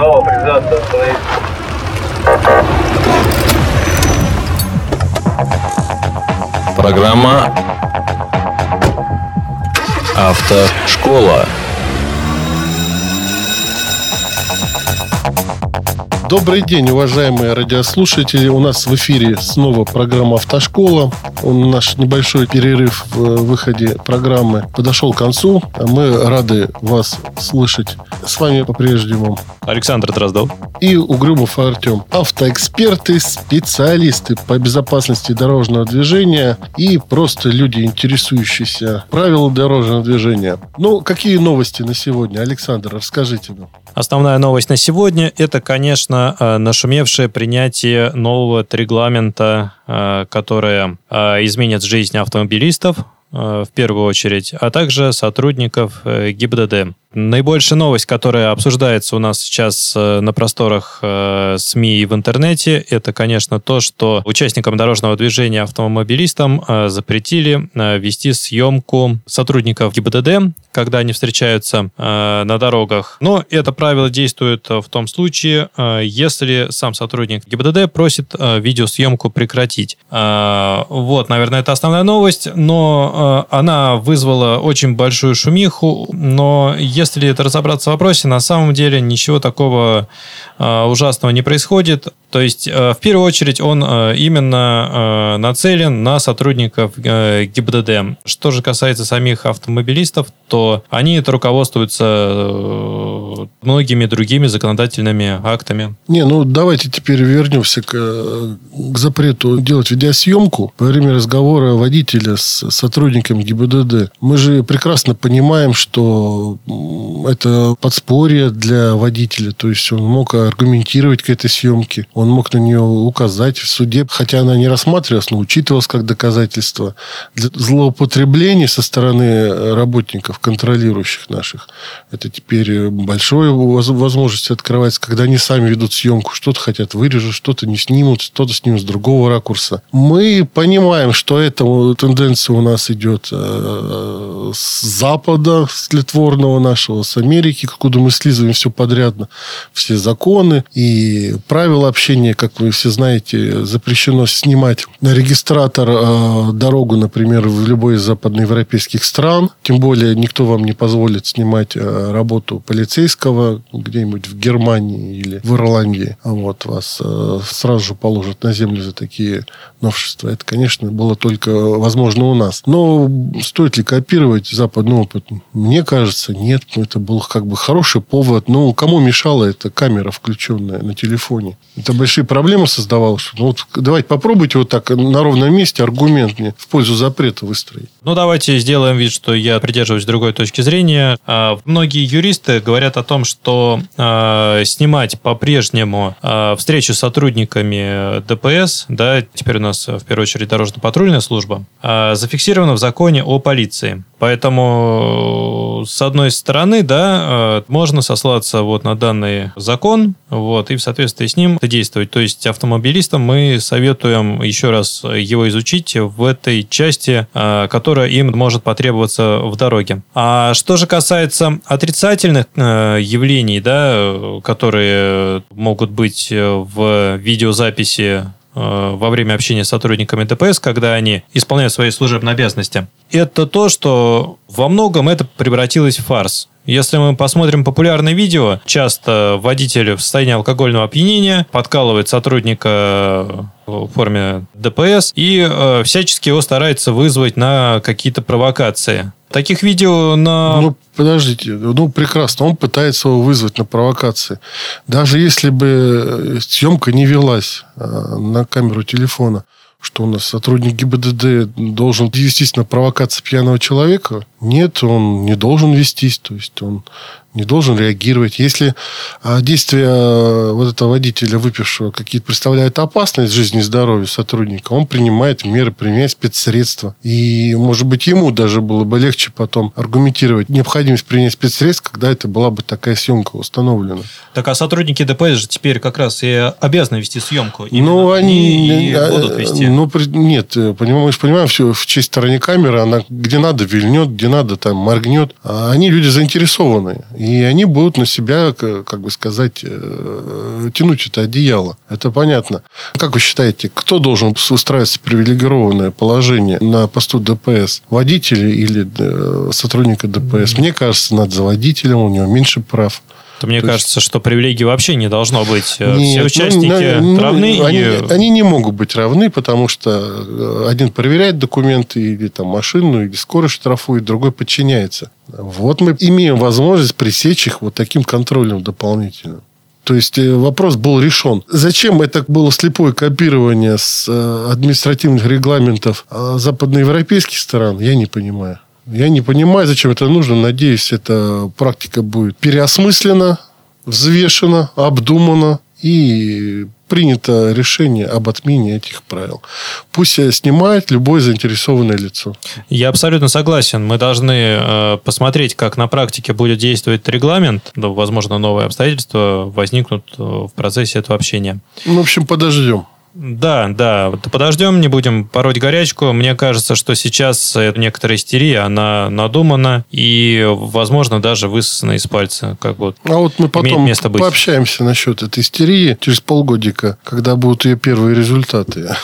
Право признаться, остановиться. Программа «Автошкола». Добрый день, уважаемые радиослушатели. У нас в эфире снова программа «Автошкола». Наш небольшой перерыв в выходе программы подошел к концу. Мы рады вас слышать. С вами по-прежнему Александр Дроздов. И Угрюмов Артем. Автоэксперты, специалисты по безопасности дорожного движения и просто люди, интересующиеся правилами дорожного движения. Ну, какие новости на сегодня? Александр, расскажите нам. Основная новость на сегодня – это, конечно, э, нашумевшее принятие нового регламента, э, которое э, изменит жизнь автомобилистов, в первую очередь, а также сотрудников ГИБДД. Наибольшая новость, которая обсуждается у нас сейчас э, на просторах э, СМИ и в интернете, это, конечно, то, что участникам дорожного движения автомобилистам э, запретили вести съемку сотрудников ГИБДД, когда они встречаются на дорогах. Но это правило действует в том случае, если сам сотрудник ГИБДД просит видеосъемку прекратить. Вот, наверное, это основная новость, но она вызвала очень большую шумиху, но если это разобраться в вопросе, на самом деле ничего такого э, ужасного не происходит. То есть, э, в первую очередь, он э, именно э, нацелен на сотрудников ГИБДД. Что же касается самих автомобилистов, то они это руководствуются многими другими законодательными актами. Не, ну давайте теперь вернемся к, к запрету делать видеосъемку во время разговора водителя с сотрудником ГИБДД. Мы же прекрасно понимаем, что это подспорье для водителя. То есть он мог аргументировать к этой съемке. Он мог на нее указать в суде, хотя она не рассматривалась, но учитывалась как доказательство. Злоупотребления со стороны работников, контролирующих наших, это теперь большое возможность открывается, когда они сами ведут съемку, что-то хотят вырежут, что-то не снимут, что-то снимут с другого ракурса. Мы понимаем, что эта тенденция у нас идет э, с запада, с тлетворного нашего, с Америки, откуда мы слизываем все подряд, все законы и правила общения, как вы все знаете, запрещено снимать на регистратор э, дорогу, например, в любой из западноевропейских стран. Тем более никто вам не позволит снимать э, работу полицейского где-нибудь в Германии или в Ирландии. А вот вас э, сразу же положат на землю за такие новшества. Это, конечно, было только возможно у нас. Но стоит ли копировать западный опыт? Мне кажется, нет. Это был как бы хороший повод. Но кому мешала эта камера, включенная на телефоне? Это большие проблемы создавало. Что, ну, вот, давайте попробуйте вот так на ровном месте аргумент мне в пользу запрета выстроить. Ну, давайте сделаем вид, что я придерживаюсь другой точки зрения. А, многие юристы говорят о том, что а, снимать по-прежнему а, встречу с сотрудниками ДПС, да, теперь у нас в первую очередь дорожно-патрульная служба, зафиксировано в законе о полиции. Поэтому, с одной стороны, да, можно сослаться вот на данный закон, вот, и в соответствии с ним действовать. То есть автомобилистам мы советуем еще раз его изучить в этой части, а, которая им может потребоваться в дороге. А что же касается отрицательных а, явлений, да, которые могут быть в видеозаписи во время общения с сотрудниками ДПС, когда они исполняют свои служебные обязанности, это то, что во многом это превратилось в фарс. Если мы посмотрим популярные видео, часто водитель в состоянии алкогольного опьянения подкалывает сотрудника в форме ДПС и э, всячески его старается вызвать на какие-то провокации. Таких видео на... Ну, подождите. Ну, прекрасно. Он пытается его вызвать на провокации. Даже если бы съемка не велась э, на камеру телефона, что у нас сотрудник ГИБДД должен вестись на провокацию пьяного человека. Нет, он не должен вестись. То есть он не должен реагировать. Если а, действия а, вот этого водителя, выпившего, какие-то представляют опасность жизни и здоровью сотрудника, он принимает меры, применяет спецсредства. И, может быть, ему даже было бы легче потом аргументировать необходимость принять спецсредств, когда это была бы такая съемка установлена. Так, а сотрудники ДПС же теперь как раз и обязаны вести съемку. ну, они... И а, будут вести. Ну, нет, понимаем, мы же понимаем, все в честь стороне камеры, она где надо вильнет, где надо там моргнет. А они люди заинтересованные И они будут на себя, как бы сказать, э, тянуть это одеяло. Это понятно. Как вы считаете, кто должен устраиваться в привилегированное положение на посту ДПС? Водители или э, сотрудника ДПС? Мне кажется, надо за водителем, у него меньше прав. То мне То кажется, есть... что привилегий вообще не должно быть. Нет, Все ну, участники ну, равны. Они, и... они не могут быть равны, потому что э, один проверяет документы или там машину, или скорость штрафует, другой подчиняется. Вот мы имеем возможность пресечь их вот таким контролем дополнительным. То есть э, вопрос был решен. Зачем это было слепое копирование с э, административных регламентов западноевропейских стран, я не понимаю. Я не понимаю, зачем это нужно. Надеюсь, эта практика будет переосмыслена, взвешена, обдумана и принято решение об отмене этих правил. Пусть снимает любое заинтересованное лицо. Я абсолютно согласен. Мы должны э, посмотреть, как на практике будет действовать регламент. Да, возможно, новые обстоятельства возникнут э, в процессе этого общения. Ну, в общем, подождем. Да, да. Подождем, не будем пороть горячку. Мне кажется, что сейчас некоторая истерия, она надумана и, возможно, даже высосана из пальца. Как вот а вот мы потом место быть. пообщаемся насчет этой истерии через полгодика, когда будут ее первые результаты.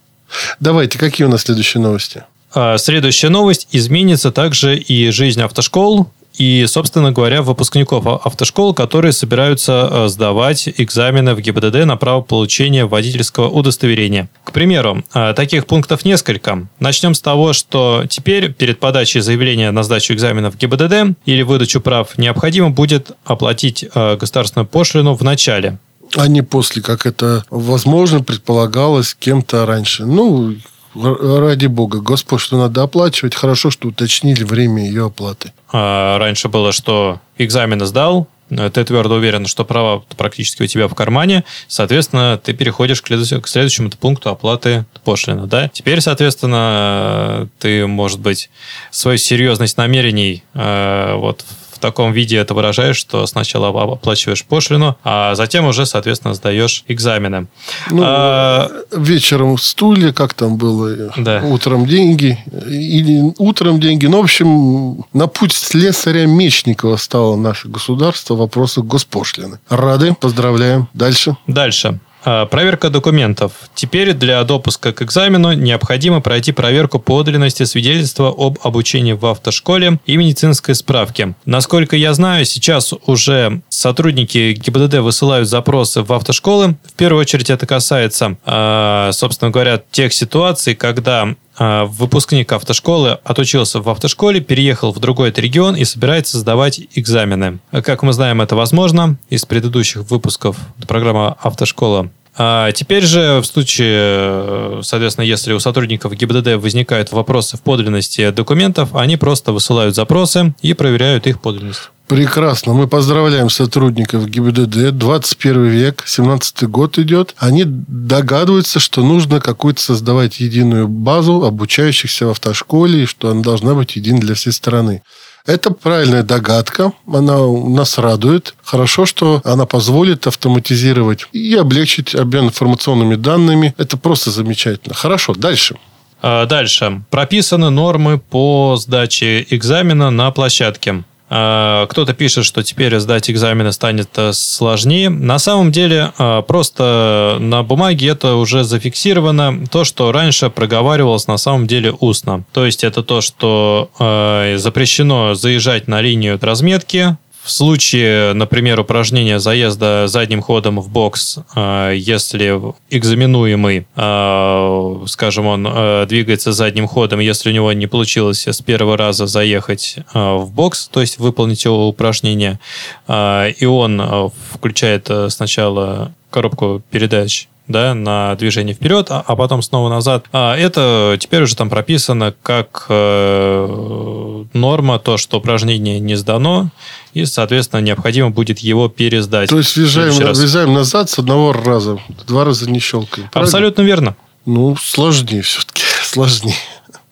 Давайте, какие у нас следующие новости? А, следующая новость. Изменится также и жизнь автошкол и, собственно говоря, выпускников автошкол, которые собираются э, сдавать экзамены в ГИБДД на право получения водительского удостоверения. К примеру, э, таких пунктов несколько. Начнем с того, что теперь перед подачей заявления на сдачу экзамена в ГИБДД или выдачу прав необходимо будет оплатить э, государственную пошлину в начале а не после, как это, возможно, предполагалось кем-то раньше. Ну, ради бога, что надо оплачивать. Хорошо, что уточнили время ее оплаты. А раньше было, что экзамены сдал, ты твердо уверен, что права практически у тебя в кармане, соответственно, ты переходишь к следующему пункту оплаты пошлины, да? Теперь, соответственно, ты, может быть, свою серьезность намерений э, вот таком виде это выражаешь, что сначала оплачиваешь пошлину, а затем уже, соответственно, сдаешь экзамены. Ну, а... Вечером стулья, как там было? Да. Утром деньги. Или утром деньги. Ну, в общем, на путь слесаря Мечникова стало наше государство в вопросах госпошлины. Рады, поздравляем. Дальше. Дальше. А, проверка документов. Теперь для допуска к экзамену необходимо пройти проверку подлинности свидетельства об обучении в автошколе и медицинской справки. Насколько я знаю, сейчас уже сотрудники ГИБДД высылают запросы в автошколы. В первую очередь это касается, а, собственно говоря, тех ситуаций, когда выпускник автошколы отучился в автошколе, переехал в другой регион и собирается сдавать экзамены. Как мы знаем, это возможно из предыдущих выпусков программы «Автошкола». А теперь же в случае, соответственно, если у сотрудников ГИБДД возникают вопросы в подлинности документов, они просто высылают запросы и проверяют их подлинность. Прекрасно. Мы поздравляем сотрудников ГИБДД. 21 век, 17 год идет. Они догадываются, что нужно какую-то создавать единую базу обучающихся в автошколе, и что она должна быть единой для всей страны. Это правильная догадка, она нас радует. Хорошо, что она позволит автоматизировать и облегчить обмен информационными данными. Это просто замечательно. Хорошо, дальше. А, дальше. Прописаны нормы по сдаче экзамена на площадке. А, кто-то пишет, что теперь сдать экзамены станет э, сложнее. На самом деле, а, просто на бумаге это уже зафиксировано. То, что раньше проговаривалось на самом деле устно. То есть это то, что э, запрещено заезжать на линию разметки, в случае, например, упражнения заезда задним ходом в бокс, а, если экзаменуемый, а, скажем, он а, двигается задним ходом, если у него не получилось с первого раза заехать в бокс, то есть выполнить его упражнение, и он включает сначала коробку передач да, на движение вперед, а, а потом снова назад. А это теперь уже там прописано как э, норма, то, что упражнение не сдано, и, соответственно, необходимо будет его пересдать. То есть въезжаем, въезжаем назад с одного раза, два раза не щелкаем. Правильно? Абсолютно верно. Ну, сложнее все-таки, сложнее.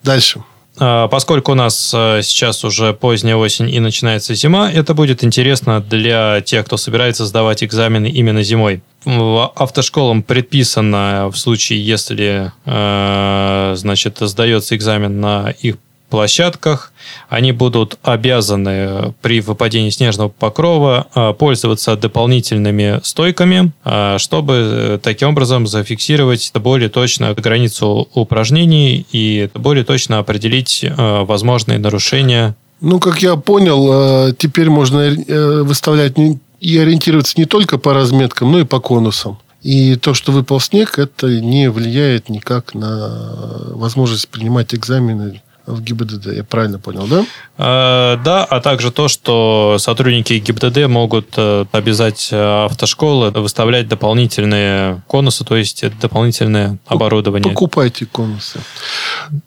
Дальше. А, поскольку у нас а, сейчас уже поздняя осень и начинается зима, это будет интересно для тех, кто собирается сдавать экзамены именно зимой. Автошколам предписано в случае, если а, значит, сдается экзамен на их площадках. Они будут обязаны при выпадении снежного покрова а, пользоваться дополнительными стойками, а, чтобы э, таким образом зафиксировать более точно границу упражнений и более точно определить возможные нарушения. Ну, как я понял, теперь можно э, выставлять и ориентироваться не только по разметкам, но и по конусам. И то, что выпал снег, это не влияет никак на возможность принимать экзамены в ГИБДД. Я правильно понял, да? А, да, а также то, что сотрудники ГИБДД могут э, обязать э, автошколы выставлять дополнительные конусы, то есть дополнительное оборудование. Покупайте конусы.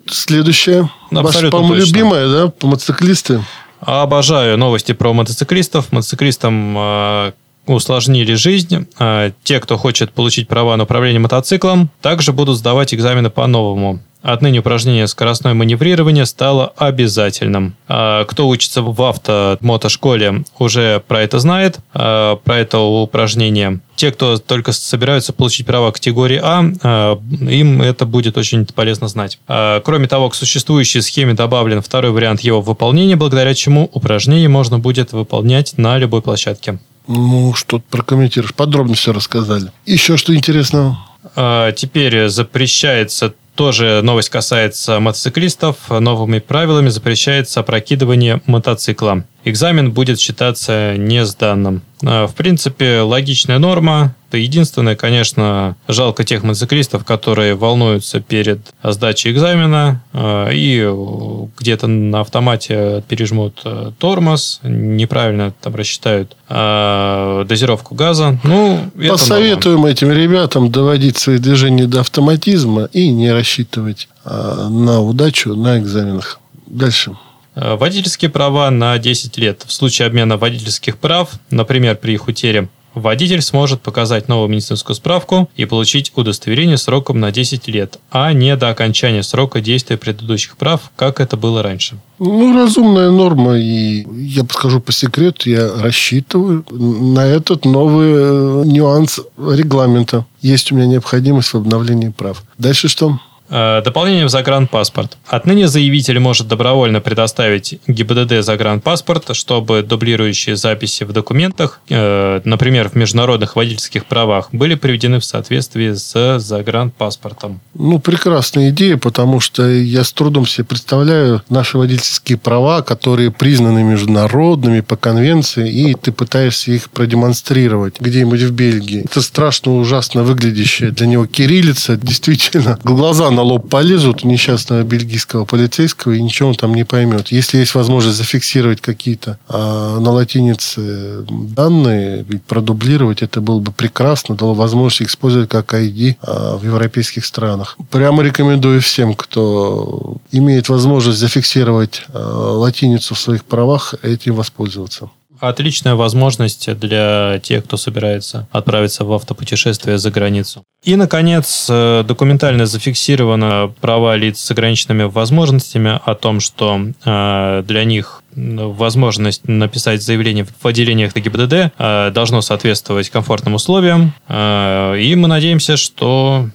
Следующее. Абсолютно Ваше, по-моему, любимое, да, мотоциклисты. Обожаю новости про мотоциклистов. Мотоциклистам э, усложнили жизнь. Те, кто хочет получить права на управление мотоциклом, также будут сдавать экзамены по-новому. Отныне упражнение скоростное маневрирование стало обязательным. А, кто учится в автомотошколе, уже про это знает, а, про это упражнение. Те, кто только собираются получить права категории А, а им это будет очень полезно знать. Кроме того, к существующей схеме добавлен второй вариант его выполнения, благодаря чему упражнение можно будет выполнять на любой площадке. Ну, что прокомментируешь? Подробно все рассказали. Еще что интересного? Теперь запрещается тоже новость касается мотоциклистов. Новыми правилами запрещается опрокидывание мотоцикла. Экзамен будет считаться не сданным. А, в принципе, логичная норма. Это единственное, конечно, жалко тех мотоциклистов, которые волнуются перед сдачей экзамена а, и где-то на автомате пережмут э, тормоз, неправильно там рассчитают а, дозировку газа. Ну, Посоветуем этим ребятам доводить свои движения до автоматизма и не рассчитывать на удачу на экзаменах. Дальше. Э, водительские права на 10 лет. В случае обмена водительских прав, например, при их утере, водитель сможет показать новую медицинскую справку и получить удостоверение сроком на 10 лет, а не до окончания срока действия предыдущих прав, как это было раньше. Ну, разумная норма. И я скажу по секрету, я рассчитываю на этот новый э, нюанс регламента. Есть у меня необходимость в обновлении прав. Дальше что? Э, дополнение в загранпаспорт. Отныне заявитель может добровольно предоставить ГИБДД загранпаспорт, чтобы дублирующие записи в документах, э, например, в международных водительских правах, были приведены в соответствии с загранпаспортом. Ну, прекрасная идея, потому что я с трудом себе представляю наши водительские права, которые признаны международными по конвенции, и ты пытаешься их продемонстрировать где-нибудь в Бельгии. Это страшно ужасно выглядящая для него кириллица. Действительно, глаза на на лоб полезут несчастного бельгийского полицейского, и ничего он там не поймет. Если есть возможность зафиксировать какие-то а, на латинице данные, продублировать, это было бы прекрасно, дало возможность использовать как ID а, в европейских странах. Прямо рекомендую всем, кто имеет возможность зафиксировать а, латиницу в своих правах, этим воспользоваться отличная возможность для тех, кто собирается отправиться в автопутешествие за границу. И, наконец, э, документально зафиксировано права лиц с ограниченными возможностями о том, что э, для них возможность написать заявление в отделениях ГИБДД э, должно соответствовать комфортным условиям. И мы надеемся, что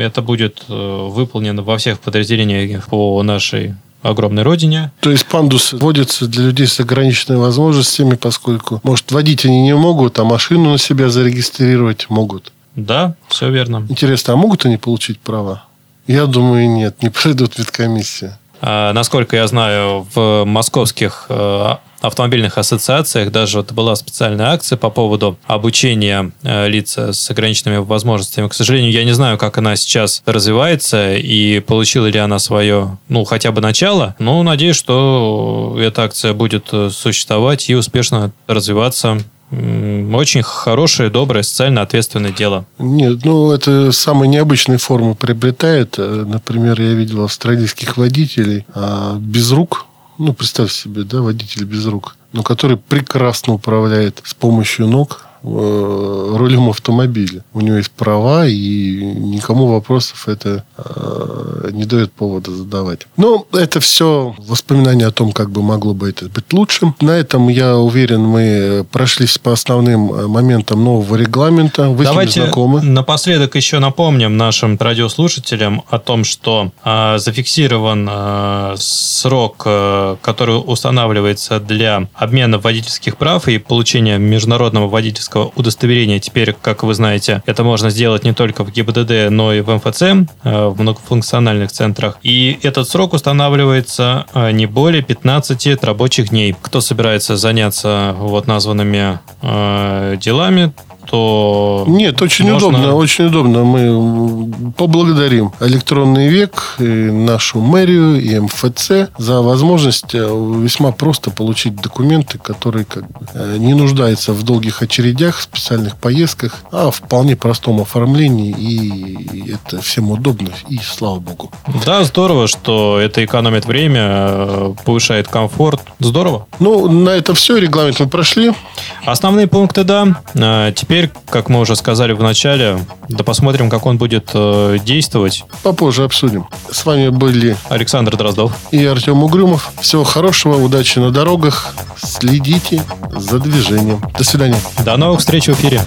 это будет выполнено во всех подразделениях по нашей огромной родине. То есть пандусы вводятся для людей с ограниченными возможностями, поскольку, может, водить они не могут, а машину на себя зарегистрировать могут. Да, все верно. Интересно, а могут они получить права? Я думаю, нет, не пройдут веткомиссию. А, насколько я знаю, в московских э, автомобильных ассоциациях даже вот была специальная акция по поводу обучения э, лиц с ограниченными возможностями. К сожалению, я не знаю, как она сейчас развивается и получила ли она свое, ну, хотя бы начало, но надеюсь, что эта акция будет э, существовать и успешно развиваться очень хорошее, доброе, социально ответственное дело. Нет, ну, это самые необычные формы приобретает. Э, например, я видел австралийских водителей а без рук, ну, представь себе, да, водитель без рук, но который прекрасно управляет с помощью ног э, рулем автомобиля. У него есть права, и никому вопросов это э, не дает повода задавать. Но это все воспоминания о том, как бы могло бы это быть лучше. На этом, я уверен, мы прошлись по основным моментам нового регламента. Вы Давайте с ним знакомы. напоследок еще напомним нашим радиослушателям о том, что э, зафиксирован э, срок, э, который устанавливается для обмена водительских прав и получения международного водительского удостоверения. Теперь, как вы знаете, это можно сделать не только в ГИБДД, но и в МФЦ, э, в многофункциональных центрах. И этот срок устанавливается э, не более 15 рабочих дней. Кто собирается заняться вот названными э, делами, то... Нет, очень можно... удобно, очень удобно. Мы поблагодарим электронный век, и нашу мэрию, и МФЦ за возможность э, весьма просто получить документы, которые как бы э, не нуждаются в долгих очередях, в специальных поездках, а в вполне простом оформлении, и это всем удобно, и слава богу. Да, здорово, что это экономит время, э, повышает комфорт. Здорово. Ну, на это все, регламент мы прошли. Основные пункты, да. Теперь теперь, как мы уже сказали в начале, да посмотрим, как он будет э, действовать. Попозже обсудим. С вами были Александр Дроздов и Артем Угрюмов. Всего хорошего, удачи на дорогах. Следите за движением. До свидания. До новых встреч в эфире.